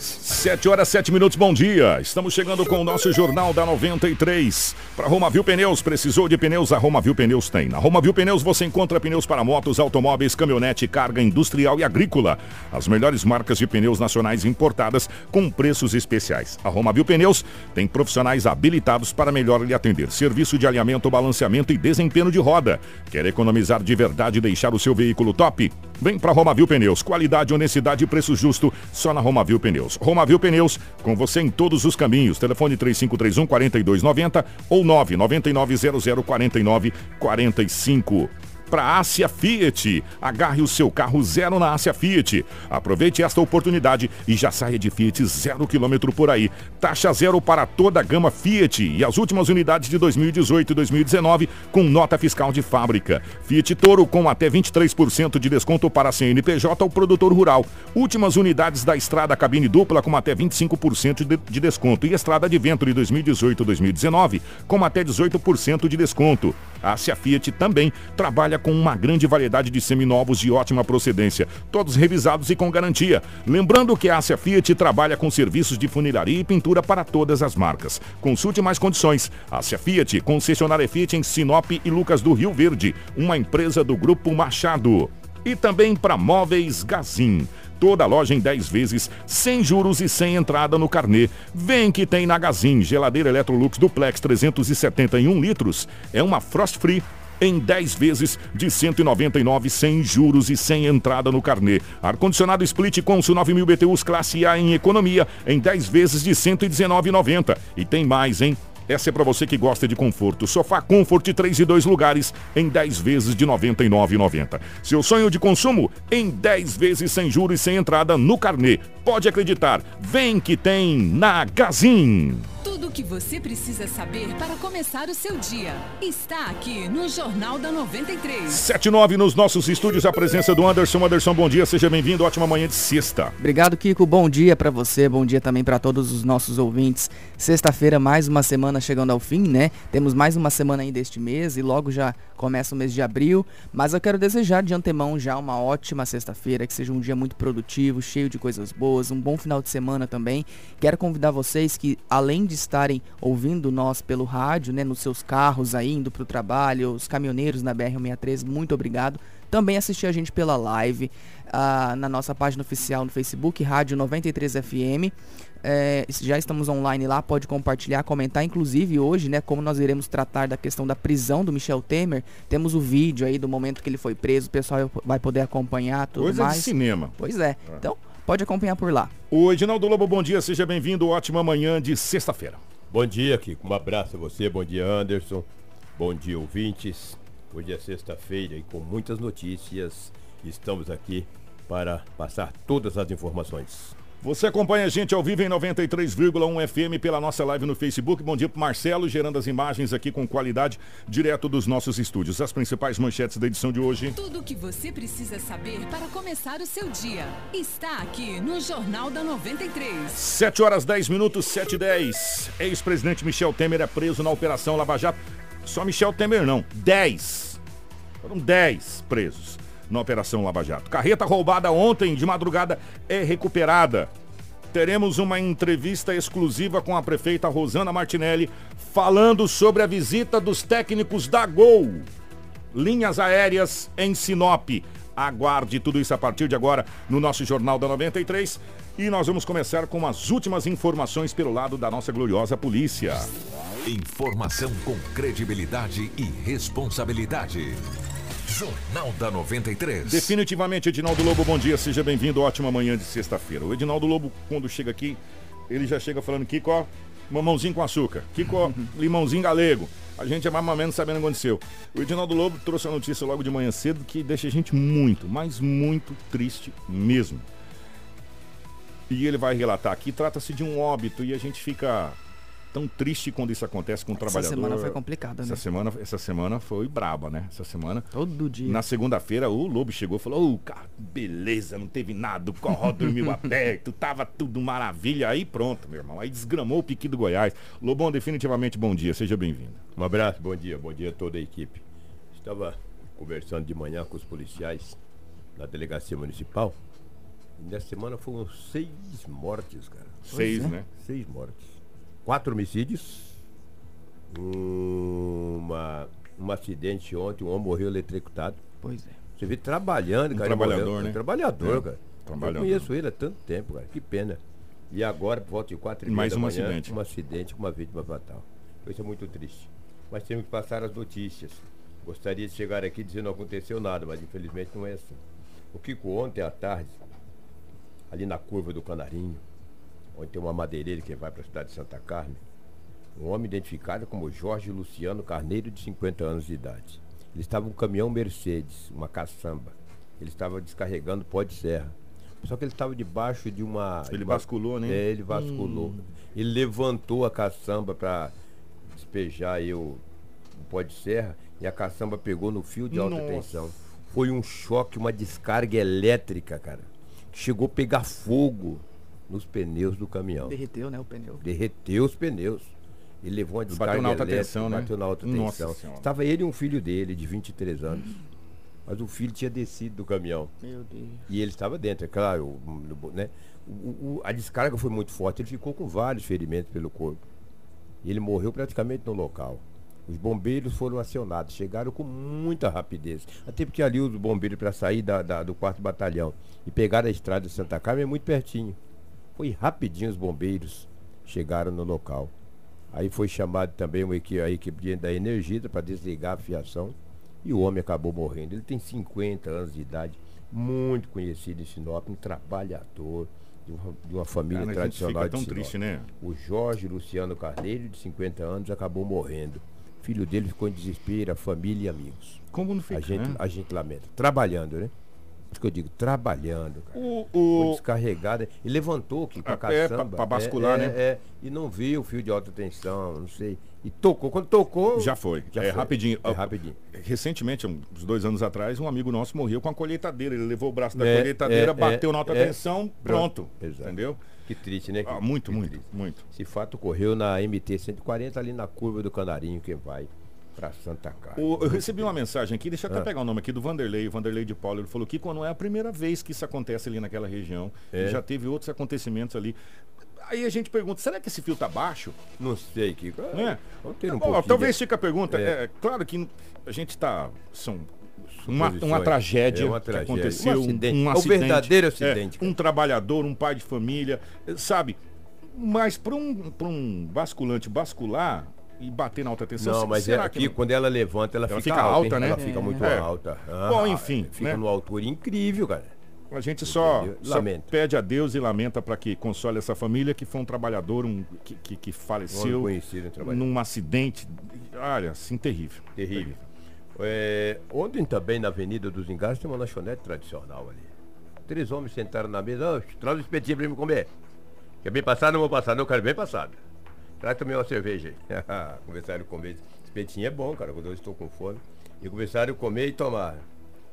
Sete horas, sete minutos, bom dia. Estamos chegando com o nosso Jornal da 93. Para Romavil Pneus, precisou de pneus? A Romavil Pneus tem. Na Romavil Pneus você encontra pneus para motos, automóveis, caminhonete, carga industrial e agrícola. As melhores marcas de pneus nacionais importadas com preços especiais. A Romavil Pneus tem profissionais habilitados para melhor lhe atender. Serviço de alinhamento, balanceamento e desempenho de roda. Quer economizar de verdade e deixar o seu veículo top? Vem para Romavil Pneus. Qualidade, honestidade e preço justo só na Romavil Pneus. Romavil Pneus, com você em todos os caminhos. Telefone 3531 4290 ou 99900 4945 para Ásia Fiat. Agarre o seu carro zero na Ásia Fiat. Aproveite esta oportunidade e já saia de Fiat zero quilômetro por aí. Taxa zero para toda a gama Fiat e as últimas unidades de 2018 e 2019 com nota fiscal de fábrica. Fiat Toro com até 23% de desconto para CNPJ ou produtor rural. Últimas unidades da estrada cabine dupla com até 25% de, de desconto e estrada de vento de 2018 e 2019 com até 18% de desconto. A Ásia Fiat também trabalha com uma grande variedade de seminovos de ótima procedência, todos revisados e com garantia. Lembrando que a Ásia Fiat trabalha com serviços de funilaria e pintura para todas as marcas. Consulte mais condições. Ásia Fiat, concessionária Fiat em Sinop e Lucas do Rio Verde, uma empresa do Grupo Machado. E também para Móveis Gazin toda a loja em 10 vezes, sem juros e sem entrada no carnê. Vem que tem na Gazin, geladeira Electrolux Duplex 371 litros. É uma Frost Free em 10 vezes de 199 sem juros e sem entrada no carnê. Ar-condicionado Split Consul 9000 BTUs classe A em economia em 10 vezes de 119,90. E tem mais, hein? Essa é para você que gosta de conforto. Sofá Comfort 3 e 2 lugares em 10 vezes de R$ 99,90. Seu sonho de consumo em 10 vezes sem juros e sem entrada no carnê. Pode acreditar. Vem que tem na Gazin. Tudo o que você precisa saber para começar o seu dia está aqui no Jornal da 93. 79 nos nossos estúdios, a presença do Anderson. Anderson, bom dia, seja bem-vindo. Ótima manhã de sexta. Obrigado, Kiko. Bom dia para você, bom dia também para todos os nossos ouvintes. Sexta-feira, mais uma semana chegando ao fim, né? Temos mais uma semana ainda este mês e logo já começa o mês de abril. Mas eu quero desejar de antemão já uma ótima sexta-feira, que seja um dia muito produtivo, cheio de coisas boas, um bom final de semana também. Quero convidar vocês que, além de estarem ouvindo nós pelo rádio, né, nos seus carros aí, indo para o trabalho, os caminhoneiros na BR-163, muito obrigado. Também assistir a gente pela live, uh, na nossa página oficial no Facebook, Rádio 93FM. É, já estamos online lá, pode compartilhar, comentar. Inclusive hoje, né, como nós iremos tratar da questão da prisão do Michel Temer, temos o vídeo aí do momento que ele foi preso, o pessoal vai poder acompanhar tudo Coisa mais. de cinema. Pois é. é. Então, Pode acompanhar por lá. O Edinaldo Lobo, bom dia, seja bem-vindo. Ótima manhã de sexta-feira. Bom dia, Kiko. Um abraço a você, bom dia, Anderson. Bom dia, ouvintes. Hoje é sexta-feira e com muitas notícias estamos aqui para passar todas as informações. Você acompanha a gente ao vivo em 93,1 FM pela nossa live no Facebook. Bom dia para Marcelo, gerando as imagens aqui com qualidade direto dos nossos estúdios. As principais manchetes da edição de hoje. Tudo o que você precisa saber para começar o seu dia está aqui no Jornal da 93. 7 horas 10 minutos, 7 e 10. Ex-presidente Michel Temer é preso na Operação Lava Jato. Só Michel Temer não, 10. Foram 10 presos na Operação Lava Jato. Carreta roubada ontem de madrugada é recuperada. Teremos uma entrevista exclusiva com a prefeita Rosana Martinelli falando sobre a visita dos técnicos da Gol. Linhas aéreas em Sinop. Aguarde tudo isso a partir de agora no nosso Jornal da 93. E nós vamos começar com as últimas informações pelo lado da nossa gloriosa polícia. Informação com credibilidade e responsabilidade. Jornal da 93. Definitivamente, Edinaldo Lobo, bom dia, seja bem-vindo. Ótima manhã de sexta-feira. O Edinaldo Lobo, quando chega aqui, ele já chega falando, Kiko, ó, mamãozinho com açúcar. Kiko, ó, limãozinho galego. A gente é mais ou menos sabendo o que aconteceu. O Edinaldo Lobo trouxe a notícia logo de manhã cedo que deixa a gente muito, mas muito triste mesmo. E ele vai relatar aqui, trata-se de um óbito e a gente fica tão triste quando isso acontece com o trabalhador. Essa semana foi complicada, né? Essa semana, essa semana foi braba, né? Essa semana. Todo dia. Na segunda-feira, o Lobo chegou e falou: Ô, oh, cara, beleza, não teve nada, o corró dormiu aberto, tava tudo maravilha. Aí pronto, meu irmão. Aí desgramou o piqui do Goiás. Lobão, definitivamente bom dia, seja bem-vindo. Um abraço, bom dia, bom dia a toda a equipe. Estava conversando de manhã com os policiais na delegacia municipal Nessa semana foram seis mortes, cara. Seis, é. né? Seis mortes. Quatro homicídios. Uma, um acidente ontem, um homem morreu eletrocutado. Pois é. Você vê trabalhando, Um cara. trabalhador, morreu. né? Um trabalhador, É, cara. trabalhador. Eu conheço ele há tanto tempo, cara. Que pena. E agora, por volta de quatro e meia Mais um manhã, acidente. um acidente com uma vítima fatal. Isso é muito triste. Mas temos que passar as notícias. Gostaria de chegar aqui dizendo que não aconteceu nada, mas infelizmente não é assim. O Kiko ontem à tarde, ali na curva do Canarinho, onde tem uma madeireira que vai para a cidade de Santa Carmen, um homem identificado como Jorge Luciano Carneiro, de 50 anos de idade. Ele estava em um caminhão Mercedes, uma caçamba. Ele estava descarregando pó de serra. Só que ele estava debaixo de uma. Ele de uma- basculou, né? É, ele basculou. Ele levantou a caçamba para despejar aí o, o pó de serra e a caçamba pegou no fio de alta Nossa. tensão. Foi um choque, uma descarga elétrica, cara. Chegou a pegar fogo nos pneus do caminhão. Derreteu, né, o pneu. Derreteu os pneus. Ele levou uma Bateu descarga na alta elétrica, tensão, né? Bateu na alta Nossa tensão. Senhora. Estava ele e um filho dele, de 23 anos. Mas o filho tinha descido do caminhão. Meu Deus. E ele estava dentro, é claro. né? O- o- a descarga foi muito forte, ele ficou com vários ferimentos pelo corpo. E ele morreu praticamente no local. Os bombeiros foram acionados, chegaram com muita rapidez. Até porque ali os bombeiros para sair da, da- do quarto batalhão e pegar a estrada de Santa Carmen é muito pertinho. Foi rapidinho os bombeiros chegaram no local. Aí foi chamado também uma equipe, a equipe da Energisa para desligar a fiação e o homem acabou morrendo. Ele tem 50 anos de idade, muito conhecido em Sinop, um trabalhador de uma, de uma família Cara, a gente tradicional fica de tão Sinop. triste, né? O Jorge Luciano Carneiro, de 50 anos, acabou morrendo. O filho dele ficou em desespero, a família e amigos. Como não fica, a, gente, né? a gente lamenta. Trabalhando, né? Isso que eu digo, trabalhando, cara. O, Foi o, descarregada. E levantou aqui com a É, caçamba. pra- pra bascular, é, né? É, e não viu o fio de alta tensão, não sei. E tocou. Quando tocou. Já foi. Já é foi. rapidinho. É rapidinho. Recentemente, uns dois anos atrás, um amigo nosso morreu com a colheitadeira. Ele levou o braço da É, colheitadeira, é, bateu é, na alta é. tensão, pronto. Exato. Entendeu? Que triste, né? Ah, muito, que muito, triste. muito. Esse fato ocorreu na MT 140, ali na curva do Canarinho, que vai para Santa Carmen. O- eu recebi uma mensagem aqui, deixa eu até Ah. pegar o nome aqui do Vanderlei, o Vanderlei de Paulo. Ele falou que não é a primeira vez que isso acontece ali naquela região. É. Já teve outros acontecimentos ali. Aí a gente pergunta, será que esse fio tá baixo? Não sei, Kiko. É? Vamos ter um pouquinho talvez de- fique a pergunta. É. É. claro que a gente está. São uma, uma tragédia, É uma que tragédia. aconteceu. Um acidente. Um, É o acidente. verdadeiro É, acidente, cara. um trabalhador, um pai de família, sabe? Mas para um, pra um basculante bascular e bater na alta tensão, Não, mas é será aqui, que quando ela levanta, ela, Ela fica, fica alta, hein? né? Ela fica muito É. alta. Bom, enfim, Fica né? numa altura incrível, cara. a gente só, só pede a Deus e lamenta para que console essa família que foi um trabalhador um, que, que, que Um faleceu trabalho. num acidente. Olha, assim, terrível. Terrível. É, ontem também na Avenida dos Engados tem uma lanchonete tradicional ali. Três homens sentaram na mesa, "Ô, traz um espetinho pra mim comer. Quer bem passado? Não vou passar, não, quero bem passado. Traz também uma cerveja aí. começaram a comer. Espetinho é bom, cara, quando eu estou com fome. E começaram a comer e tomar.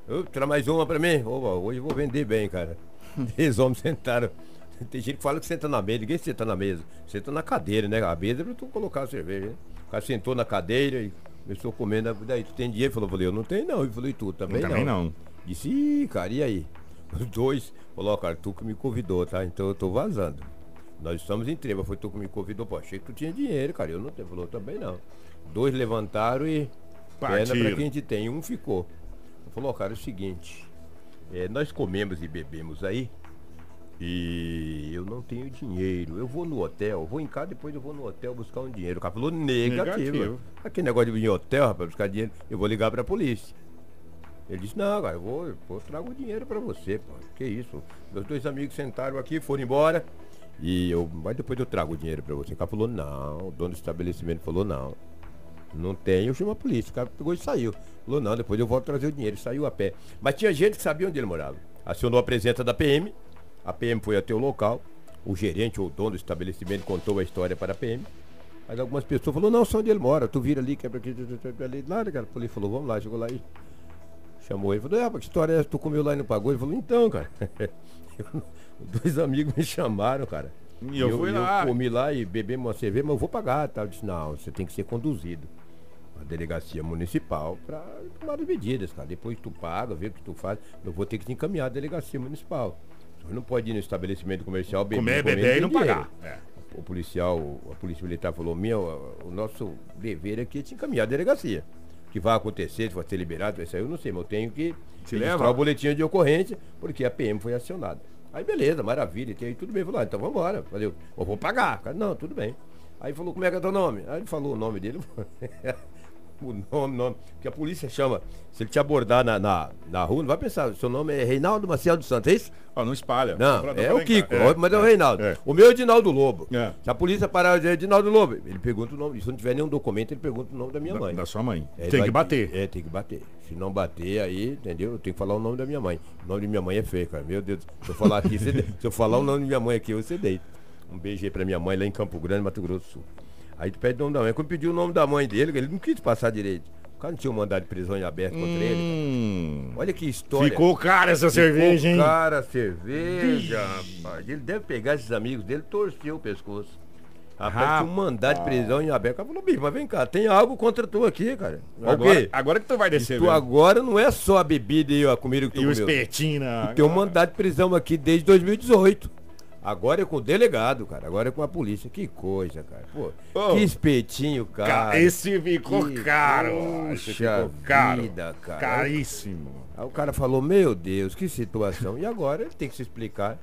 Ô, traz mais uma pra mim. Opa, hoje eu vou vender bem, cara. Três homens sentaram. Tem gente que fala que senta na mesa, ninguém senta na mesa. Senta na cadeira, né? A mesa é pra tu colocar a cerveja, né? O cara sentou na cadeira e começou comendo. Daí, tu tem dinheiro? Falou, falei, eu não tenho não. Ele falou, e tu também, Também não. Disse, ih, cara, e aí? Os dois, falou, ó, cara, tu que me convidou, tá? Então eu tô vazando. Nós estamos em treva, foi tu que me convidou, pô, achei que tu tinha dinheiro, cara. Eu não tenho, falou, também não. Dois levantaram e perna Partiram. pra quem a gente tem, um ficou. Falou, ó, cara, é o seguinte, é, nós comemos e bebemos aí, e eu não tenho dinheiro. Eu vou no hotel, vou em casa, depois eu vou no hotel buscar um dinheiro. O cara falou negativo. Negativo. Aquele negócio de ir em hotel, rapaz, buscar dinheiro, eu vou ligar pra polícia. Ele disse, não, cara, eu vou, eu trago o dinheiro pra você, pô. Que isso? Meus dois amigos sentaram aqui, foram embora. E eu, mas depois eu trago o dinheiro pra você. O cara falou, não, o dono do estabelecimento falou, não. Não tem, eu chamo a polícia. O cara pegou e saiu. Falou, não, depois eu volto trazer o dinheiro. Saiu a pé. Mas tinha gente que sabia onde ele morava. Acionou a presença da PM. A PM foi até o local. O gerente ou o dono do estabelecimento contou a história para a PM. Mas algumas pessoas falaram, não, sei onde ele mora. Tu vira ali, quebra aqui, ali. Nada, cara. A polícia falou, vamos lá, chegou lá e chamou ele. Falou, ah, que história é essa? Tu comeu lá e não pagou? Ele falou, então, cara. eu- dois amigos me chamaram, cara. E eu fui lá. Eu comi lá e bebemos uma cerveja, mas eu vou pagar. Tá? Eu disse, não, você tem que ser conduzido à delegacia municipal para tomar as medidas, cara. Depois tu paga, vê o que tu faz. Eu vou ter que te encaminhar à delegacia municipal. Você não pode ir no estabelecimento comercial beber, Comer, beber e não tem pagar. dinheiro. É. O policial, a polícia militar falou, meu, o nosso dever aqui é te encaminhar a delegacia. O que vai acontecer, se vai ser liberado, isso aí eu não sei, mas eu tenho que leva? o boletim de ocorrência, porque a PM foi acionada. Aí beleza, maravilha, e aí tudo bem, falou, ah, então vamos embora. Falei, eu vou pagar. Não, tudo bem. Aí falou, como é que é teu nome? Aí ele falou o nome dele. o nome, nome. Que a polícia chama. Se ele te abordar na, na, na rua, não vai pensar, seu nome é Reinaldo Maciel dos Santos, é isso? Ó, não espalha. Não, é pra o Kiko, casa. mas é o Reinaldo. é. O meu é Edinaldo Lobo. É. Se a polícia parar de Edinaldo Lobo, ele pergunta o nome. Se não tiver nenhum documento, ele pergunta o nome da minha Da, mãe. da sua mãe. É, Tem vai- que bater. É, tem que bater. Se não bater, aí, entendeu? Eu tenho que falar o nome da minha mãe. O nome da minha mãe é feio, cara. Meu Deus. Se eu falar aqui, você de- se eu falar o nome da minha mãe aqui, você deita. Um beijo aí pra minha mãe lá em Campo Grande, Mato Grosso do Sul. Aí tu pede o nome da mãe. Quando pediu o nome da mãe dele, ele não quis passar direito. O cara não tinha um mandado de prisão em aberto contra ele. Hum, cara. Olha que história. ficou cara essa cerveja, hein? Cara, cerveja, rapaz. Ele deve pegar esses amigos dele torcer o pescoço. Rapaz, tinha um mandado de prisão em aberto. Cara falou, bicho, mas vem cá, tem algo contra tu aqui, cara. Agora, agora que tu vai descer, Tu velho. agora não é só a bebida e a comida que tu E o espetinho na... Tem um mandado de prisão aqui desde 2018. Agora é com o delegado, cara. Agora é com a polícia. Que coisa, cara. Pô, Ô. que espetinho, cara. Ca- Esse ficou Que caro. Poxa ficou caro. vida, cara. Caríssimo. Aí o cara falou, meu Deus, que situação. E agora ele tem que se explicar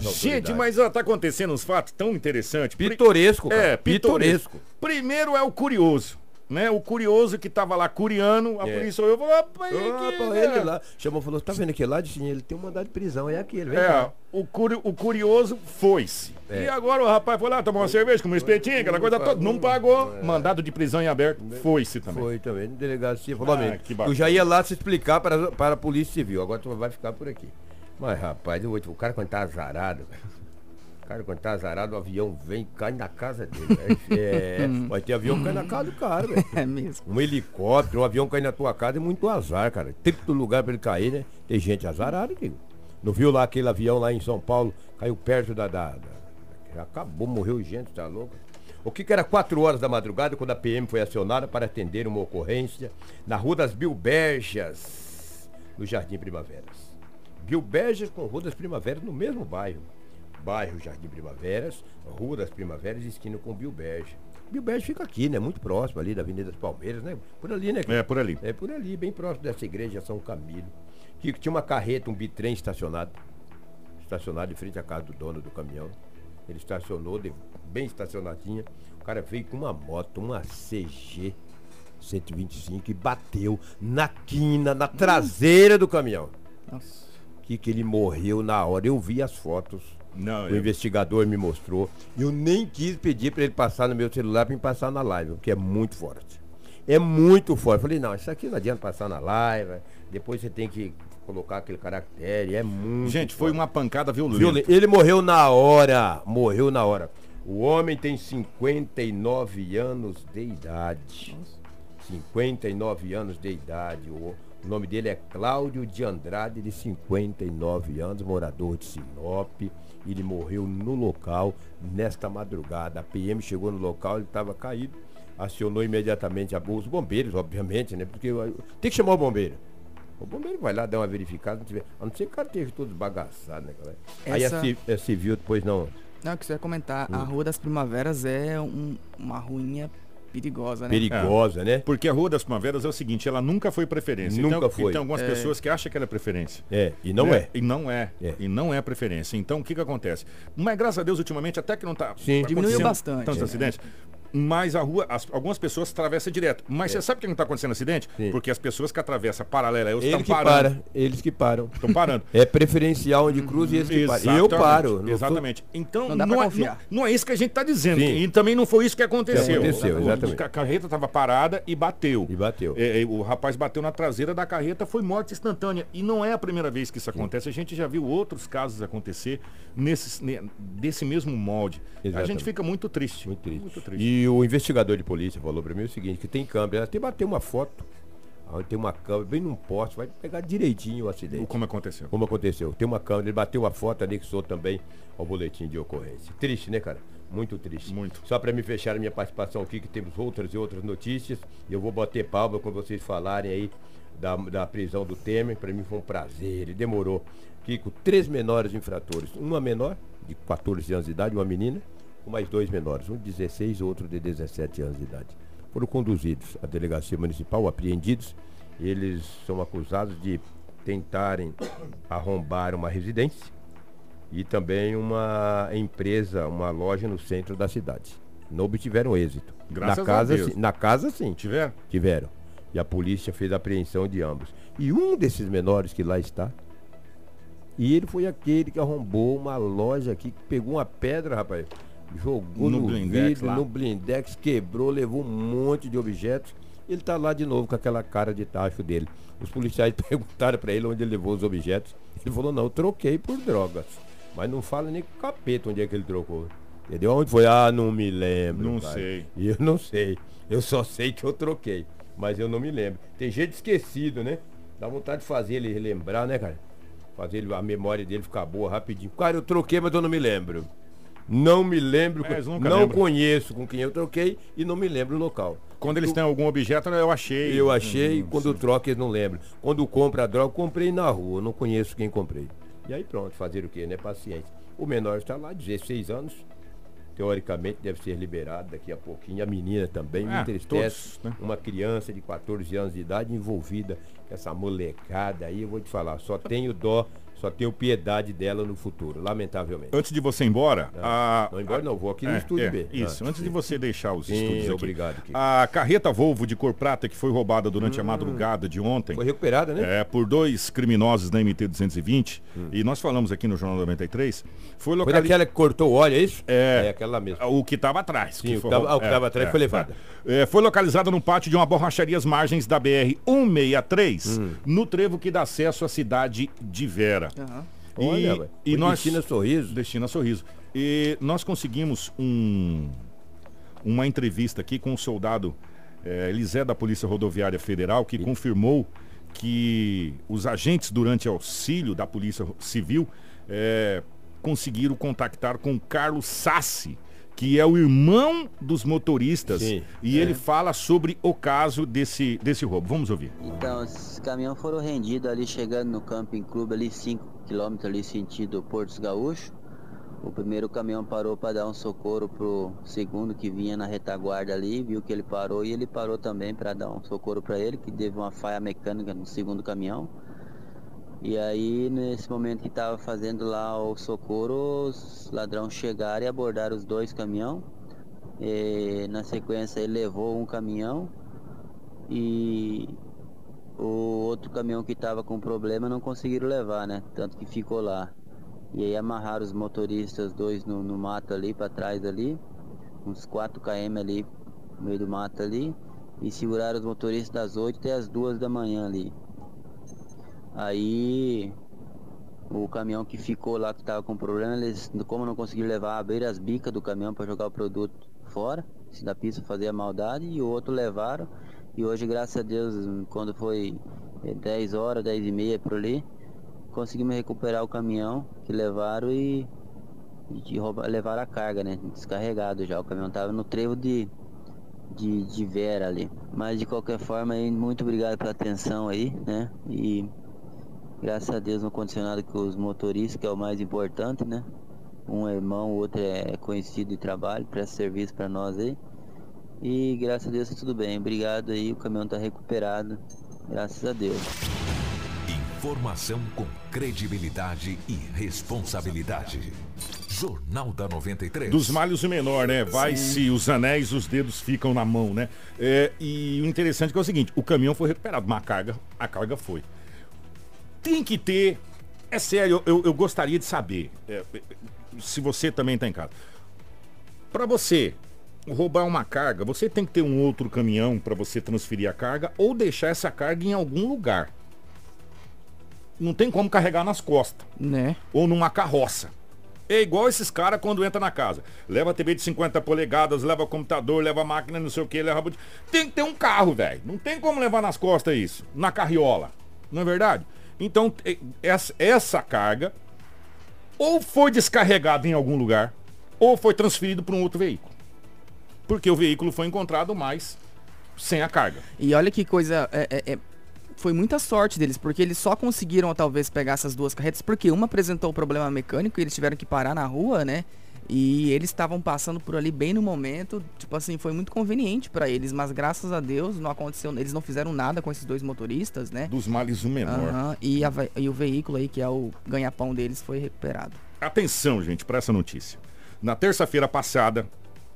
Gente, mas ó, tá acontecendo uns fatos tão interessantes. Pitoresco, cara. É, pitoresco. Primeiro é o curioso, né? O curioso que tava lá curiando, a É. polícia olhou e falou, rapaz, Ah, aqui, pô, né? ele lá chamou e falou: tá vendo aquele lá? Disse, ele tem um mandado de prisão, é aquele, vem É, cá. o, curi- o curioso foi-se. É. E agora o rapaz foi lá, tomou uma cerveja, comeu um espetinho, aquela coisa toda. Não pagou, mandado de prisão em aberto, foi-se também. Foi também, no delegacia. Falou, Ah, eu já ia lá se explicar para, para a Polícia Civil, agora tu vai ficar por aqui. Mas, rapaz, o cara quando tá azarado, velho, cara quando tá azarado, o avião vem e cai na casa dele. velho. É, vai ter avião que cai na casa do cara, velho. É mesmo. Um helicóptero, um avião cair na tua casa é muito azar, cara. Tem todo lugar pra ele cair, né? Tem gente azarada, digo. Não viu lá aquele avião lá em São Paulo, caiu perto da. da, da- acabou, morreu gente, tá louco? O que, que era 4 horas da madrugada quando a PM foi acionada para atender uma ocorrência na Rua das Bilberjas, no Jardim Primaveras. Bilberjas com Rua das Primaveras no mesmo bairro. Bairro Jardim Primaveras, Rua das Primaveras, esquina com Bilberja. Bilberja fica aqui, né? Muito próximo ali da Avenida das Palmeiras, né? Por ali, né? É, por ali. É por ali, bem próximo dessa igreja São Camilo. Que tinha uma carreta, um bitrem estacionado. Estacionado em frente à casa do dono do caminhão. Ele estacionou, bem estacionadinha. O cara veio com uma moto, uma CG 125 e bateu na quina, na traseira do caminhão. Nossa. Que, que ele morreu na hora. Eu vi as fotos. Não, O eu- investigador me mostrou. Eu nem quis pedir para ele passar no meu celular para me passar na live, porque é muito forte. É muito forte. Falei, não, isso aqui não adianta passar na live. Depois você tem que colocar aquele caractere. É muito. Gente, foi forte. uma pancada violenta. Violento. Ele morreu na hora. Morreu na hora. O homem tem 59 anos de idade. 59 anos de idade. O o nome dele é Cláudio de Andrade, de 59 anos, morador de Sinop. Ele morreu no local nesta madrugada. A PM chegou no local, ele estava caído. Acionou imediatamente a- os bombeiros, obviamente, né? Porque tem que chamar o bombeiro. O bombeiro vai lá dar uma verificada, não tiver. A não ser que o cara esteja todo bagaçado, né, cara? Aí Essa- a, ci- a civil depois não. Não, você ia comentar, Hum. a Rua das Primaveras é um- uma ruinha perigosa, né? Perigosa, né? Porque a Rua das Primaveras é o seguinte, ela nunca foi preferência. Nunca então, foi. E tem algumas pessoas que acham que ela é preferência. É, e não né? é. E não é. É. E não é preferência. Então, o que que acontece? Mas, graças a Deus, ultimamente, até que não tá... Sim. Diminuiu bastante. Tantos É. acidentes. Mas a rua, as- algumas pessoas atravessam direto. Mas você sabe por que não está acontecendo acidente? Sim. Porque as pessoas que atravessam paralela, eles Ele estão que parando. para, eles que param. Estão parando. É preferencial onde cruza e eles que param. E eu paro. Exatamente. Então, Não não, é, não- não é isso que a gente está dizendo. Sim. E também não foi isso que aconteceu. Que aconteceu, O- exatamente. A carreta estava parada e bateu. E bateu. É, é, o rapaz bateu na traseira da carreta, foi morte instantânea. E não é a primeira vez que isso acontece. A gente já viu outros casos acontecer nesse, ne- desse mesmo molde. A Exatamente. gente fica muito triste. Muito triste. Muito triste. E o investigador de polícia falou pra mim o seguinte, que tem câmera, até bater uma foto, onde tem uma câmera bem num poste, vai pegar direitinho o acidente. Como aconteceu. Como aconteceu? Tem uma câmera, ele bateu a foto, anexou também ao boletim de ocorrência. Triste, né, cara? Muito triste. Muito. Só para me fechar a minha participação aqui, que temos outras e outras notícias, e eu vou bater palma quando vocês falarem aí da, da prisão do Temer. Para mim foi um prazer, ele demorou. Kiko, três menores infratores. Uma menor, de 14 anos de idade, uma menina, com mais dois menores, um de 16 e outro de 17 anos de idade. Foram conduzidos à delegacia municipal, apreendidos. Eles são acusados de tentarem arrombar uma residência e também uma empresa, uma loja no centro da cidade. Não obtiveram êxito. Graças na casa, a Deus. sim- na casa sim. Tiver? Tiveram. E a polícia fez a apreensão de ambos. E um desses menores que lá está, e ele foi aquele que arrombou uma loja aqui, que pegou uma pedra, rapaz, jogou No no, blindex vidro, lá. no blindex, quebrou, levou um monte de objetos. Ele tá lá de novo com aquela cara de tacho dele. Os policiais perguntaram para ele onde ele levou os objetos. Ele falou, não, eu troquei por drogas. Mas não fala nem com o capeta onde é que ele trocou. Entendeu? Onde foi? Ah, não me lembro. Não pai. sei. E eu não sei. Eu só sei que eu troquei. Mas eu não me lembro. Tem jeito esquecido, né? Dá vontade de fazer ele relembrar, né, cara? Fazer ele- a memória dele ficar boa rapidinho. Cara, eu troquei, mas eu não me lembro. Não me lembro. Nunca não lembra. conheço com quem eu troquei e não me lembro o local. Quando eles têm algum objeto, eu achei. Eu achei, Hum, quando troca eles não lembram. Quando compra a droga, eu comprei na rua, eu não conheço quem comprei. E aí pronto, fazer o quê, né? Paciência. O menor está lá, 16 anos. Teoricamente deve ser liberado daqui a pouquinho. A menina também me É, entristece. todos, né? Uma criança de 14 anos de idade envolvida com essa molecada aí, eu vou te falar, só tenho dó, só tenho piedade dela no futuro, lamentavelmente. Antes de você ir embora, a, Não embora não, vou aqui no É, estúdio é, B. Isso, Ah, antes de você deixar os Sim, estúdios aqui. obrigado, Kiko. A carreta Volvo de cor prata que foi roubada durante a madrugada de ontem. Hum. Foi recuperada, né? É, por dois criminosos da MT-220, e nós falamos aqui no Jornal 93, foi Hum. Foi daquela que cortou o óleo, é isso? É. É aquela mesmo. O que estava atrás. Sim, o que o que tava atrás foi levada. É, foi localizada no pátio de uma borracharia às margens da BR-163, Hum. no trevo que dá acesso à cidade de Vera. Aham. E, Olha, e nós Destina Sorriso. Destina Sorriso. E nós conseguimos um, uma entrevista aqui com o soldado eh, Elisé da Polícia Rodoviária Federal que confirmou que os agentes durante auxílio da Polícia Civil eh, conseguiram contactar com Carlos Sassi, que é o irmão dos motoristas, Sim, e é. ele fala sobre o caso desse, desse roubo. Vamos ouvir. Então, esses caminhões foram rendidos ali, chegando no Camping Clube, ali 5 km ali, sentido Portos Gaúcho. O primeiro caminhão parou para dar um socorro pro segundo que vinha na retaguarda ali, viu que ele parou e ele parou também para dar um socorro para ele, que teve uma falha mecânica no segundo caminhão. E aí, nesse momento que estava fazendo lá o socorro, os ladrões chegaram e abordaram os dois caminhões. E, na sequência, ele levou um caminhão e o outro caminhão que estava com problema não conseguiram levar, né? Tanto que ficou lá. E aí amarraram os motoristas dois no, no mato ali para trás ali, uns 4 km ali no meio do mato ali, e seguraram os motoristas das 8 até as 2 da manhã ali. Aí o caminhão que ficou lá que estava com problema, eles, como não conseguiram levar, abriram as bicas do caminhão para jogar o produto fora, se da pista fazer a maldade, e o outro levaram. E hoje, graças a Deus, quando foi eh, 10 horas, 10 e meia por ali, conseguimos recuperar o caminhão que levaram e, e rouba- levaram a carga, né? Descarregado já. O caminhão estava no trevo de, de, de Vera ali. Mas de qualquer forma, aí, muito obrigado pela atenção aí, né? E graças a Deus não aconteceu nada com os motoristas, que é o mais importante, né? Um é irmão, o outro é conhecido de trabalho, presta serviço para nós aí. E graças a Deus tá tudo bem. Obrigado aí, o caminhão tá recuperado. Graças a Deus. Informação com credibilidade e responsabilidade. Jornal da 93. Dos malhos o menor, né? Vai-se os anéis, os dedos ficam na mão, né? É, e o interessante é, que é o seguinte, o caminhão foi recuperado, uma carga, a carga foi. Tem que ter, é sério, eu, eu gostaria de saber, é, é, se você também está em casa. Para você roubar uma carga, você tem que ter um outro caminhão para você transferir a carga ou deixar essa carga em algum lugar. Não tem como carregar nas costas Né? ou numa carroça. É igual esses caras quando entra na casa. Leva TV de 50 polegadas, leva computador, leva máquina, não sei o que, leva. Tem que ter um carro, velho. Não tem como levar nas costas isso. Na carriola. Não é verdade? Então, essa, essa carga ou foi descarregada em algum lugar, ou foi transferido para um outro veículo. Porque o veículo foi encontrado mais sem a carga. E olha que coisa. É, é- é- foi muita sorte deles, porque eles só conseguiram talvez pegar essas duas carretas, porque uma apresentou o problema mecânico e eles tiveram que parar na rua, né? E eles estavam passando por ali bem no momento, tipo assim, foi muito conveniente para eles, mas graças a Deus não aconteceu, eles não fizeram nada com esses dois motoristas, né? Dos males o menor. Uhum, e, a, e o veículo aí, que é o ganha-pão deles, foi recuperado. Atenção, gente, para essa notícia. Na terça-feira passada,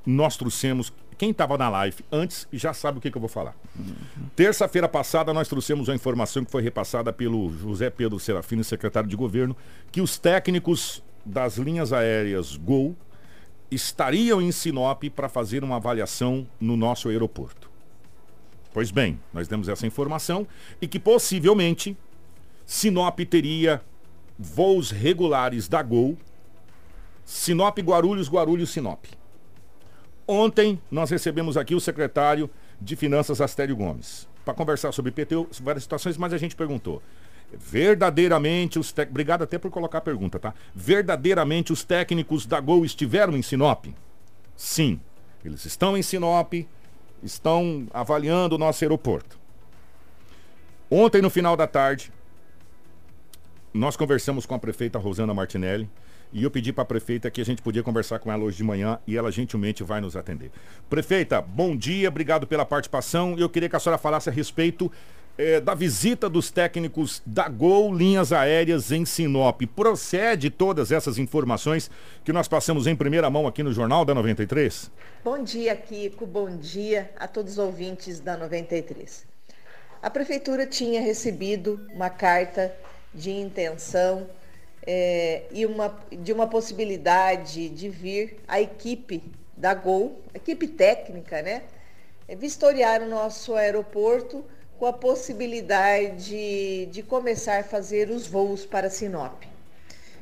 nós trouxemos. Quem estava na live antes já sabe o que, que eu vou falar. Uhum. Terça-feira passada, nós trouxemos a informação que foi repassada pelo José Pedro Serafino, secretário de governo, que os técnicos das linhas aéreas Gol estariam em Sinop para fazer uma avaliação no nosso aeroporto. Pois bem, nós demos essa informação e que possivelmente Sinop teria voos regulares da Gol, Sinop Guarulhos, Guarulhos Sinop. Ontem nós recebemos aqui o secretário de Finanças Astério Gomes para conversar sobre IPTU, várias situações, mas a gente perguntou: verdadeiramente os técnicos. Obrigado até por colocar a pergunta, tá? Verdadeiramente os técnicos da Gol estiveram em Sinop? Sim. Eles estão em Sinop, estão avaliando o nosso aeroporto. Ontem, no final da tarde, nós conversamos com a prefeita Rosana Martinelli e eu pedi para a prefeita que a gente podia conversar com ela hoje de manhã e ela gentilmente vai nos atender. Prefeita, bom dia, obrigado pela participação. Eu queria que a senhora falasse a respeito é, da visita dos técnicos da Gol Linhas Aéreas em Sinop. Procede todas essas informações que nós passamos em primeira mão aqui no Jornal da 93? Bom dia, Kiko. Bom dia a todos os ouvintes da 93. A Prefeitura tinha recebido uma carta de intenção é, e uma, de uma possibilidade de vir a equipe da Gol, equipe técnica, né? Vistoriar o nosso aeroporto com a possibilidade de começar a fazer os voos para Sinop.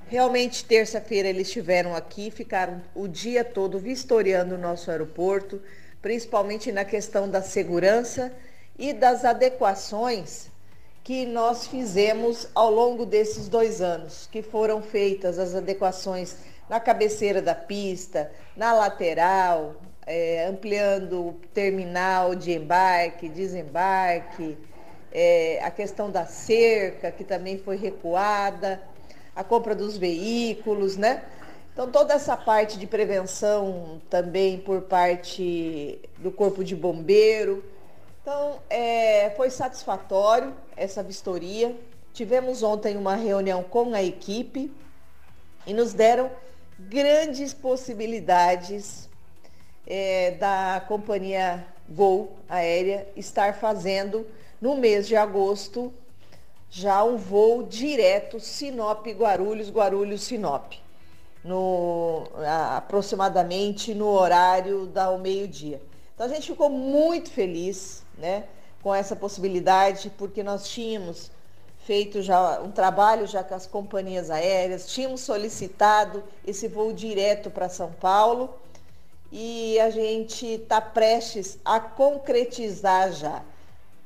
Realmente, terça-feira eles estiveram aqui, ficaram o dia todo vistoriando o nosso aeroporto, principalmente na questão da segurança e das adequações que nós fizemos ao longo desses dois anos, que foram feitas as adequações na cabeceira da pista, na lateral, é, ampliando o terminal de embarque, desembarque, é, a questão da cerca, que também foi recuada, a compra dos veículos, né? Então, toda essa parte de prevenção também por parte do Corpo de Bombeiro. Então, é, foi satisfatório essa vistoria. Tivemos ontem uma reunião com a equipe e nos deram grandes possibilidades é, da companhia Gol Aérea estar fazendo no mês de agosto já um voo direto Sinop Guarulhos, Guarulhos Sinop, no, aproximadamente no horário do meio-dia. Então a gente ficou muito feliz né, com essa possibilidade, porque nós tínhamos feito já um trabalho já com as companhias aéreas, tínhamos solicitado esse voo direto para São Paulo e a gente está prestes a concretizar já.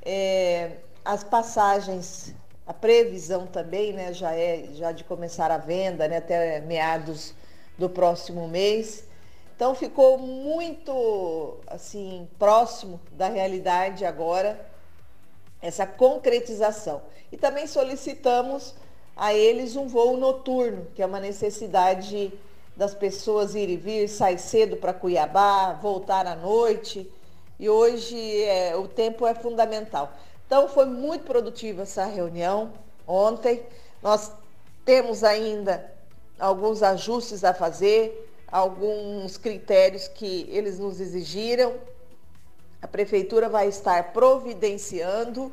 É, as passagens, a previsão também, né, já é já de começar a venda, né, até meados do próximo mês. Então ficou muito assim próximo da realidade agora essa concretização. E também solicitamos a eles um voo noturno, que é uma necessidade das pessoas ir e vir, sair cedo para Cuiabá, voltar à noite. E hoje é, o tempo é fundamental. Então foi muito produtiva essa reunião ontem. Nós temos ainda alguns ajustes a fazer, alguns critérios que eles nos exigiram. A prefeitura vai estar providenciando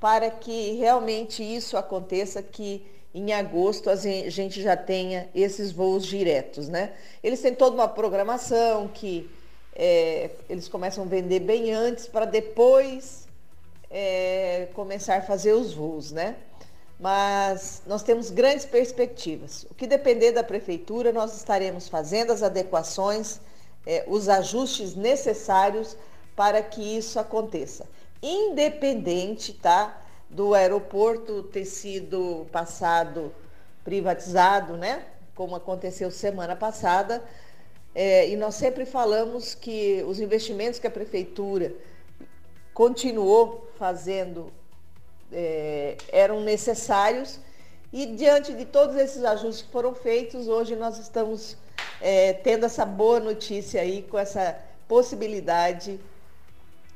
para que realmente isso aconteça, que em agosto a gente já tenha esses voos diretos, né? Eles têm toda uma programação que é, eles começam a vender bem antes para depois é, começar a fazer os voos, né? Mas nós temos grandes perspectivas. O que depender da prefeitura, nós estaremos fazendo as adequações, é, os ajustes necessários para que isso aconteça. Independente, tá? Do aeroporto ter sido passado privatizado, né? Como aconteceu semana passada. É, e nós sempre falamos que os investimentos que a prefeitura continuou fazendo é, eram necessários e diante de todos esses ajustes que foram feitos, hoje nós estamos é, tendo essa boa notícia aí com essa possibilidade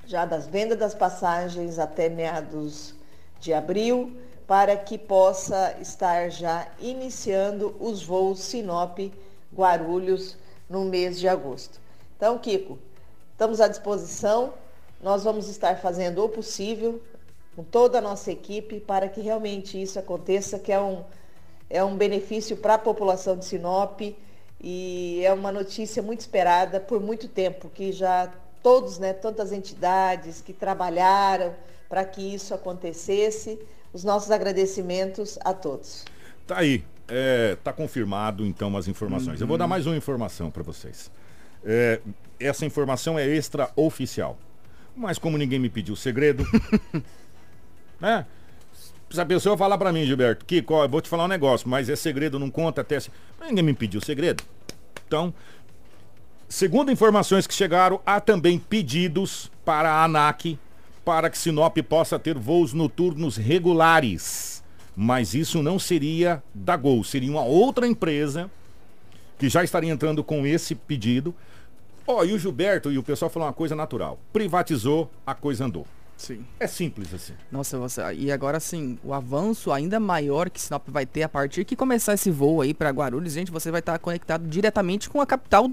já das vendas das passagens até meados de abril, para que possa estar já iniciando os voos Sinop Guarulhos no mês de agosto. Então, Kiko, estamos à disposição. Nós vamos estar fazendo o possível com toda a nossa equipe para que realmente isso aconteça, que é um, é um benefício para a população de Sinop e é uma notícia muito esperada por muito tempo, que já todos, né, tantas entidades que trabalharam para que isso acontecesse. Os nossos agradecimentos a todos. Tá aí, é, tá confirmado então as informações. Uhum. Eu vou dar mais uma informação para vocês. É, essa informação é extraoficial. Mas como ninguém me pediu segredo, né? Se a pessoa falar para mim, Gilberto, que eu vou te falar um negócio, mas é segredo, não conta até. Ninguém me pediu segredo. Então, segundo informações que chegaram, há também pedidos para a ANAC para que Sinop possa ter voos noturnos regulares. Mas isso não seria da Gol, seria uma outra empresa que já estaria entrando com esse pedido. Ó, oh, e o Gilberto e o pessoal falou uma coisa natural. Privatizou, a coisa andou. Sim. É simples assim. Nossa, você, e agora sim, o avanço ainda maior que Sinop vai ter a partir que começar esse voo aí para Guarulhos, gente, você vai estar conectado diretamente com a capital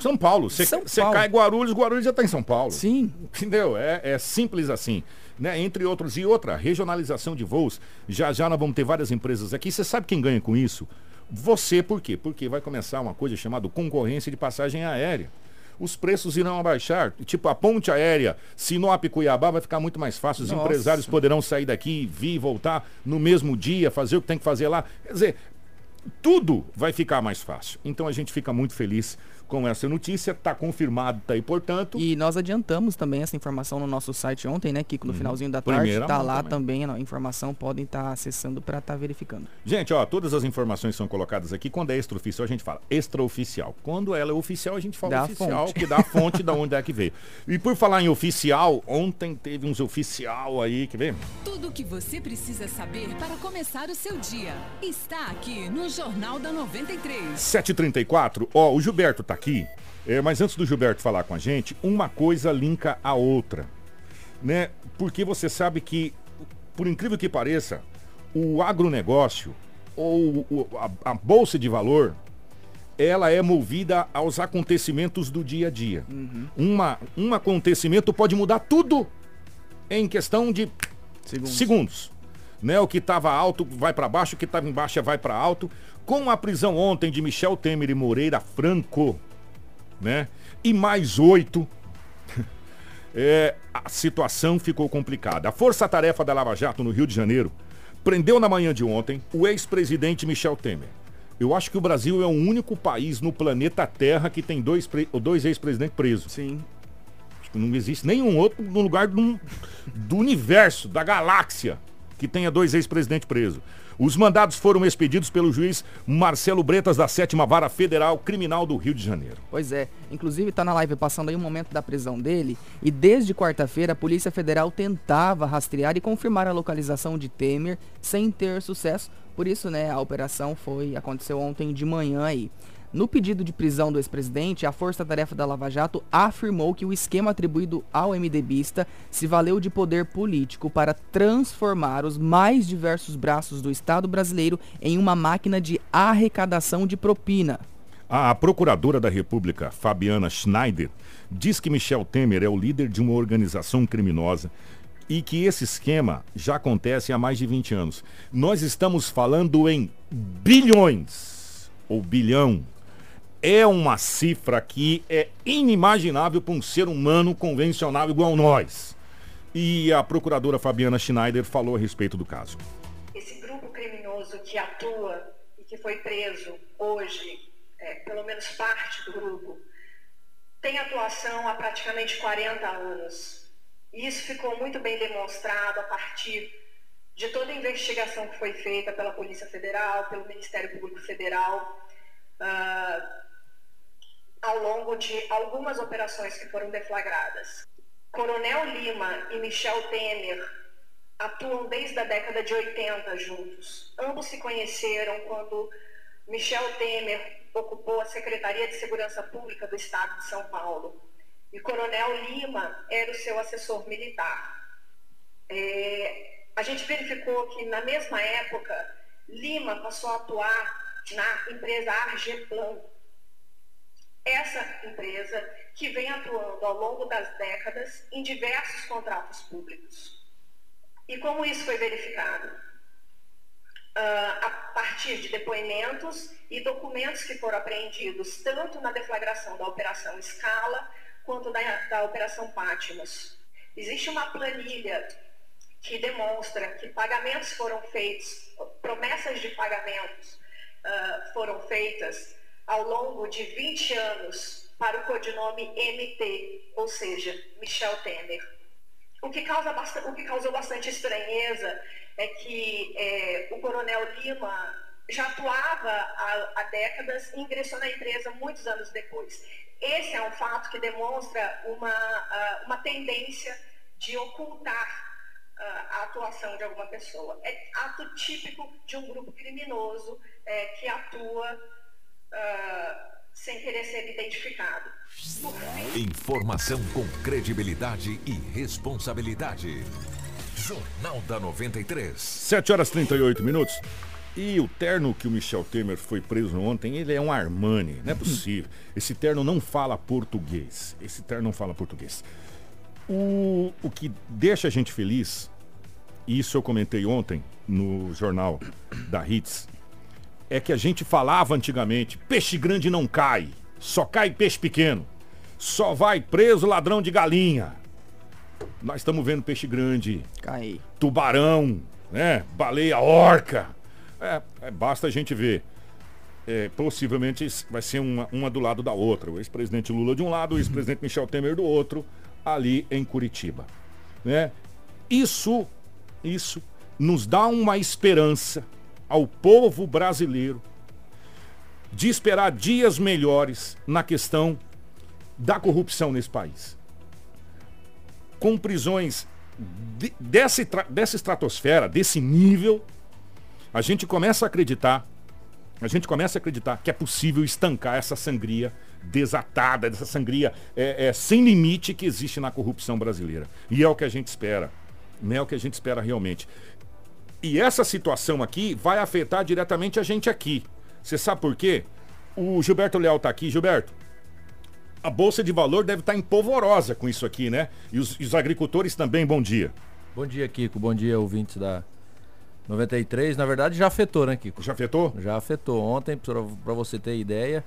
são Paulo. Você cai Guarulhos, Guarulhos já está em São Paulo. Sim. Entendeu? É, é simples assim. Né? Entre outros. E outra, regionalização de voos. Já já nós vamos ter várias empresas aqui. Você sabe quem ganha com isso? Você, por quê? Porque vai começar uma coisa chamada concorrência de passagem aérea. Os preços irão abaixar. Tipo, a ponte aérea Sinop-Cuiabá vai ficar muito mais fácil. Os Nossa. empresários poderão sair daqui, vir e voltar no mesmo dia, fazer o que tem que fazer lá. Quer dizer, tudo vai ficar mais fácil. Então a gente fica muito feliz com essa notícia, está confirmado, está aí, portanto. E nós adiantamos também essa informação no nosso site ontem, né, Kiko? No uhum. finalzinho da tarde, está lá também. também a informação, podem estar tá acessando para estar tá verificando. Gente, ó, todas as informações são colocadas aqui. Quando é extraoficial, a gente fala extraoficial. Quando ela é oficial, a gente fala da oficial, fonte. que dá a fonte da onde é que veio. E por falar em oficial, ontem teve uns oficial aí, quer ver? Tudo o que você precisa saber para começar o seu dia está aqui no Jornal da 93. 734, ó, o Gilberto tá aqui. É, mas antes do Gilberto falar com a gente, uma coisa linka a outra. Né? Porque você sabe que, por incrível que pareça, o agronegócio ou a, a bolsa de valor ela é movida aos acontecimentos do dia a dia. Uhum. Uma, um acontecimento pode mudar tudo em questão de segundos. segundos. Né? O que estava alto vai para baixo, o que estava embaixo vai para alto. Com a prisão ontem de Michel Temer e Moreira Franco, né? E mais oito. é, a situação ficou complicada. A força-tarefa da Lava Jato no Rio de Janeiro prendeu na manhã de ontem o ex-presidente Michel Temer. Eu acho que o Brasil é o único país no planeta Terra que tem dois, dois ex-presidentes presos. Sim. Acho que não existe nenhum outro no lugar do, do universo, da galáxia, que tenha dois ex-presidentes presos. Os mandados foram expedidos pelo juiz Marcelo Bretas da Sétima Vara Federal Criminal do Rio de Janeiro. Pois é, inclusive está na live passando aí um momento da prisão dele e desde quarta-feira a Polícia Federal tentava rastrear e confirmar a localização de Temer sem ter sucesso. Por isso, né, a operação foi aconteceu ontem de manhã aí. No pedido de prisão do ex-presidente, a Força Tarefa da Lava Jato afirmou que o esquema atribuído ao MDBista se valeu de poder político para transformar os mais diversos braços do Estado brasileiro em uma máquina de arrecadação de propina. A procuradora da República, Fabiana Schneider, diz que Michel Temer é o líder de uma organização criminosa e que esse esquema já acontece há mais de 20 anos. Nós estamos falando em bilhões ou bilhão é uma cifra que é inimaginável para um ser humano convencional igual nós. E a procuradora Fabiana Schneider falou a respeito do caso. Esse grupo criminoso que atua e que foi preso hoje, é, pelo menos parte do grupo, tem atuação há praticamente 40 anos. E isso ficou muito bem demonstrado a partir de toda a investigação que foi feita pela Polícia Federal, pelo Ministério Público Federal. Uh, ao longo de algumas operações que foram deflagradas. Coronel Lima e Michel Temer atuam desde a década de 80 juntos. Ambos se conheceram quando Michel Temer ocupou a Secretaria de Segurança Pública do Estado de São Paulo e Coronel Lima era o seu assessor militar. É, a gente verificou que na mesma época Lima passou a atuar na empresa Argeplan. Essa empresa que vem atuando ao longo das décadas em diversos contratos públicos. E como isso foi verificado? Uh, a partir de depoimentos e documentos que foram apreendidos tanto na deflagração da Operação Scala quanto da, da Operação Patmos. Existe uma planilha que demonstra que pagamentos foram feitos, promessas de pagamentos uh, foram feitas ao longo de 20 anos para o codinome MT, ou seja, Michel Temer. O que, causa o que causou bastante estranheza é que é, o coronel Lima já atuava há, há décadas e ingressou na empresa muitos anos depois. Esse é um fato que demonstra uma, uma tendência de ocultar a atuação de alguma pessoa. É ato típico de um grupo criminoso é, que atua uh, sem querer ser identificado. Informação com credibilidade e responsabilidade. Jornal da 93. 7 horas 38 minutos. E o terno que o Michel Temer foi preso ontem, ele é um Armani, não é possível. Esse terno não fala português. Esse terno não fala português. O, o que deixa a gente feliz, e isso eu comentei ontem no jornal da Hits, é que a gente falava antigamente: peixe grande não cai, só cai peixe pequeno. Só vai preso ladrão de galinha. Nós estamos vendo peixe grande, tubarão, né? Baleia, orca. É, é, basta a gente ver. É, possivelmente vai ser uma, uma do lado da outra. O ex-presidente Lula de um lado, o ex-presidente Michel Temer do outro ali em Curitiba. Né? Isso, isso nos dá uma esperança ao povo brasileiro de esperar dias melhores na questão da corrupção nesse país. Com prisões de, dessa, dessa estratosfera, desse nível, a gente começa a acreditar, a gente começa a acreditar que é possível estancar essa sangria desatada, dessa sangria é, é, sem limite que existe na corrupção brasileira. E é o que a gente espera. Não é o que a gente espera realmente. E essa situação aqui vai afetar diretamente a gente aqui. Você sabe por quê? O Gilberto Leal está aqui. Gilberto, a Bolsa de Valor deve estar tá empolvorosa com isso aqui, né? E os, e os agricultores também, bom dia. Bom dia, Kiko. Bom dia, ouvintes da 93. Na verdade, já afetou, né, Kiko? Já afetou? Já afetou. Ontem, para você ter ideia,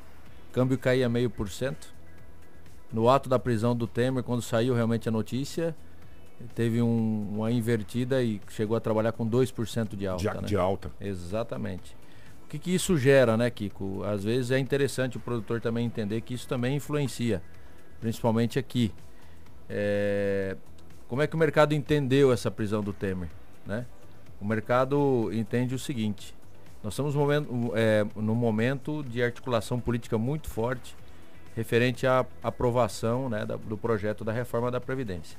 câmbio caía meio por cento. No ato da prisão do Temer, quando saiu realmente a notícia, teve um, uma invertida e chegou a trabalhar com 2% de alta. De, né? de alta. Exatamente. O que, que isso gera, né, Kiko? Às vezes é interessante o produtor também entender que isso também influencia, principalmente aqui. É... Como é que o mercado entendeu essa prisão do Temer? Né? O mercado entende o seguinte: nós estamos momento, é, no momento de articulação política muito forte referente à aprovação né, da, do projeto da reforma da Previdência.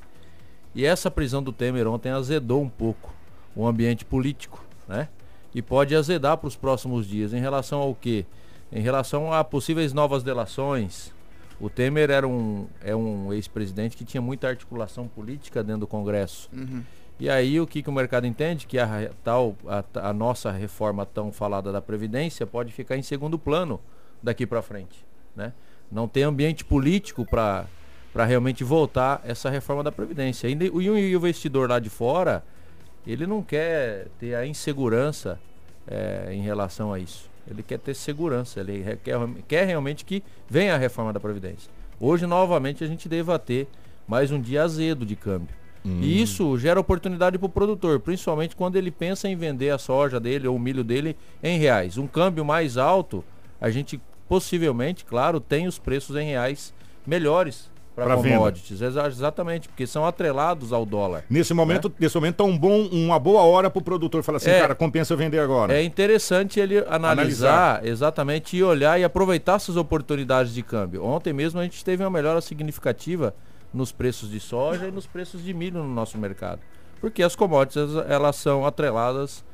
E essa prisão do Temer ontem azedou um pouco o ambiente político, né? E pode azedar para os próximos dias. Em relação ao quê? Em relação a possíveis novas delações. O Temer era um, é um ex-presidente que tinha muita articulação política dentro do Congresso. Uhum. E aí o que, que o mercado entende? Que a, tal, a, a nossa reforma tão falada da Previdência pode ficar em segundo plano daqui para frente. Né? Não tem ambiente político para realmente voltar essa reforma da Previdência. E, e o investidor lá de fora, ele não quer ter a insegurança é, em relação a isso. Ele quer ter segurança, ele quer, quer realmente que venha a reforma da Previdência. Hoje, novamente, a gente deva ter mais um dia azedo de câmbio. Hum. E isso gera oportunidade para o produtor, principalmente quando ele pensa em vender a soja dele ou o milho dele em reais. Um câmbio mais alto, a gente possivelmente, claro, tem os preços em reais melhores para commodities. Venda. Exatamente, porque são atrelados ao dólar. Nesse momento, né? nesse momento tá um bom, uma boa hora para o produtor falar assim, é, cara, compensa eu vender agora. É interessante ele analisar, analisar, exatamente e olhar e aproveitar essas oportunidades de câmbio. Ontem mesmo a gente teve uma melhora significativa nos preços de soja e nos preços de milho no nosso mercado. porque as commodities elas são atreladas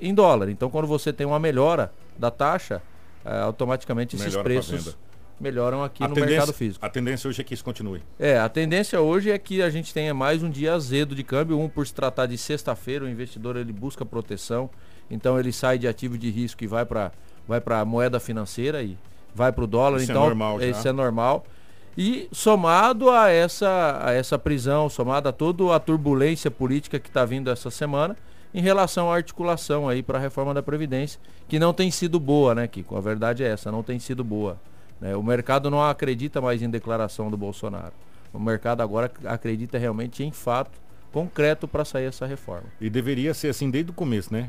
em dólar. Então quando você tem uma melhora da taxa, é, automaticamente esses Melhora preços. Melhoram aqui A no mercado físico. a tendência hoje é que isso continue. É, a tendência hoje é que a gente tenha mais um dia azedo de câmbio, um por se tratar de sexta-feira, o investidor ele busca proteção, então ele sai de ativo de risco e vai para vai para moeda financeira e vai para o dólar, Isso é então normal já. isso é normal. E somado a essa a essa prisão, somado a toda a turbulência política que está vindo essa semana, em relação à articulação aí para a reforma da previdência, que não tem sido boa, né, Kiko? A verdade é essa, não tem sido boa. Né? O mercado não acredita mais em declaração do Bolsonaro. O mercado agora acredita realmente em fato concreto para sair essa reforma. E deveria ser assim desde o começo, né?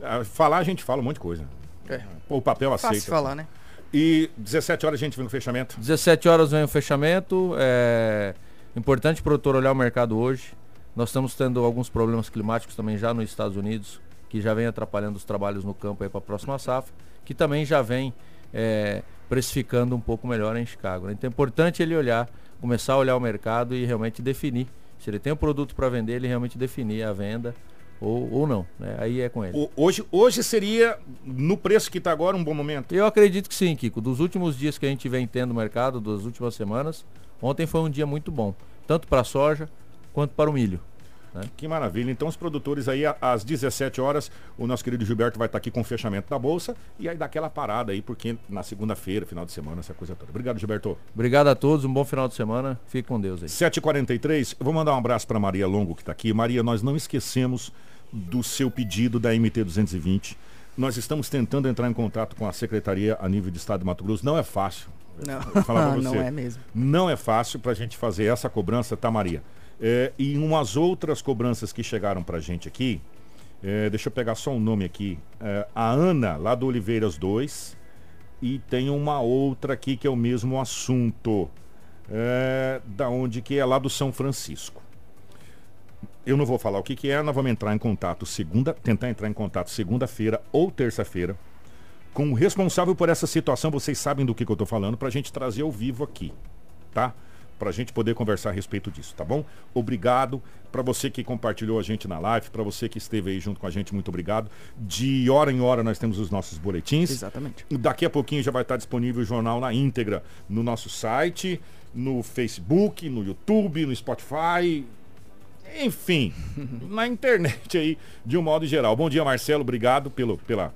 É, Falar a gente fala um monte de coisa. É. O papel aceita. Fácil falar, né? E 17 horas a gente vem no fechamento. 17 horas vem o fechamento. É importante o produtor olhar o mercado hoje. Nós estamos tendo alguns problemas climáticos também já nos Estados Unidos, que já vem atrapalhando os trabalhos no campo aí para a próxima safra, que também já vem é, precificando um pouco melhor em Chicago. né? Então é importante ele olhar, começar a olhar o mercado e realmente definir. Se ele tem o produto para vender, ele realmente definir a venda ou, ou não. né? Aí é com ele. Hoje, hoje seria, no preço que está agora, um bom momento. Eu acredito que sim, Kiko. Dos últimos dias que a gente vem tendo no mercado, das últimas semanas, ontem foi um dia muito bom. Tanto para a soja quanto para o milho. Que maravilha. Então, os produtores aí, às 17 horas, o nosso querido Gilberto vai estar aqui com o fechamento da Bolsa. E aí dá aquela parada aí, porque na segunda-feira, final de semana, essa coisa toda. Obrigado, Gilberto. Obrigado a todos, um bom final de semana. Fique com Deus aí. 7h43, eu vou mandar um abraço para Maria Longo que está aqui. Maria, nós não esquecemos do seu pedido da MT-220. Nós estamos tentando entrar em contato com a Secretaria a nível de Estado de Mato Grosso. Não é fácil. Não, não você. é mesmo. Não é fácil para a gente fazer essa cobrança, tá, Maria? É, e umas outras cobranças que chegaram para gente aqui, é, deixa eu pegar só um nome aqui. É, a Ana, lá do Oliveiras 2, e tem uma outra aqui que é o mesmo assunto. É, da onde que é lá do São Francisco. Eu não vou falar o que, que é, nós vamos entrar em contato segunda, tentar entrar em contato segunda-feira ou terça-feira com o responsável por essa situação, vocês sabem do que, que eu estou falando, para a gente trazer ao vivo aqui, tá? Para a gente poder conversar a respeito disso, tá bom? Obrigado para você que compartilhou a gente na live, para você que esteve aí junto com a gente, muito obrigado. De hora em hora nós temos os nossos boletins. Exatamente. Daqui a pouquinho já vai estar disponível o jornal na íntegra no nosso site, no Facebook, no YouTube, no Spotify, enfim, na internet aí, de um modo geral. Bom dia, Marcelo, obrigado pelo, pela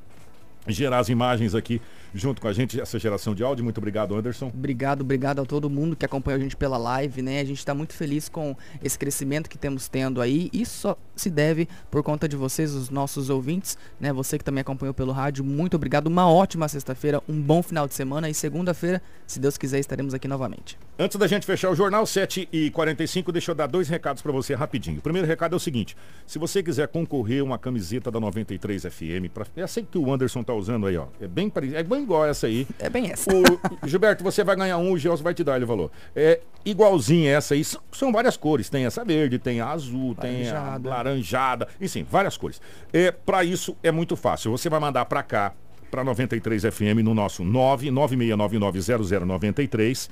gerar as imagens aqui junto com a gente, essa geração de áudio. Muito obrigado, Anderson. Obrigado, obrigado a todo mundo que acompanha a gente pela live, né? A gente está muito feliz com esse crescimento que temos tendo aí. Isso só se deve por conta de vocês, os nossos ouvintes, né? Você que também acompanhou pelo rádio, muito obrigado. Uma ótima sexta-feira, um bom final de semana e segunda-feira, se Deus quiser, estaremos aqui novamente. Antes da gente fechar o jornal, 7h45, deixa eu dar dois recados para você rapidinho. O primeiro recado é o seguinte: se você quiser concorrer uma camiseta da 93 FM, pra, essa aí que o Anderson tá usando aí, ó. É bem, pare- é bem igual essa aí. É bem essa. O, Gilberto, você vai ganhar um, o Gelson vai te dar, ele falou. É igualzinha essa aí, são, são várias cores. Tem essa verde, tem a azul, tem a Laranjada. laranjada, enfim, várias cores. É, para isso é muito fácil. Você vai mandar para cá, para 93 FM, no nosso 996990093.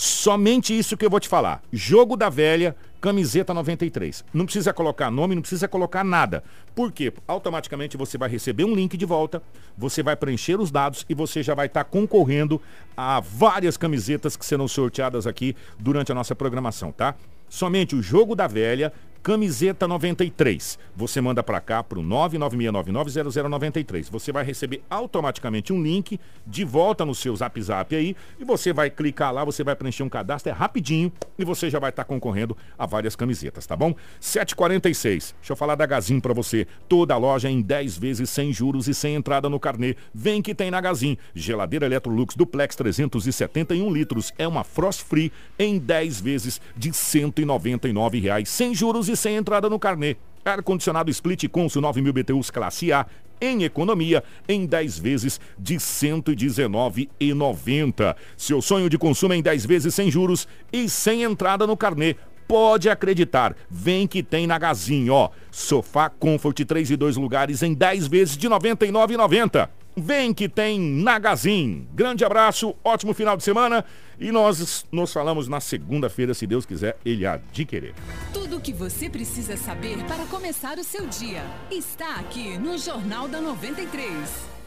Somente isso que eu vou te falar. Jogo da velha, camiseta 93. Não precisa colocar nome, não precisa colocar nada. Por quê? Automaticamente você vai receber um link de volta, você vai preencher os dados e você já vai estar concorrendo a várias camisetas que serão sorteadas aqui durante a nossa programação, tá? Somente o jogo da velha, camiseta 93. Você manda para cá pro 996990093. Você vai receber automaticamente um link de volta no seu Zap Zap aí e você vai clicar lá, você vai preencher um cadastro, é rapidinho e você já vai estar concorrendo a várias camisetas, tá bom? 746. Deixa eu falar da Gazin para você. Toda a loja em 10 vezes sem juros e sem entrada no carnê. Vem que tem na Gazin. Geladeira Electrolux Duplex 371 litros. É uma Frost Free em 10 vezes de 199 reais, sem juros e sem entrada no carnê. Ar-condicionado Split Consul 9000 BTUs Classe A em economia em 10 vezes de R$ 119,90. Seu sonho de consumo em 10 vezes sem juros e sem entrada no carnê. Pode acreditar, vem que tem na Gazin, ó. Sofá Comfort 3 e 2 lugares em 10 vezes de R$ 99,90. Vem que tem Nagazin. Grande abraço, ótimo final de semana e nós nos falamos na segunda-feira, se Deus quiser, ele há de querer. Tudo o que você precisa saber para começar o seu dia está aqui no Jornal da 93.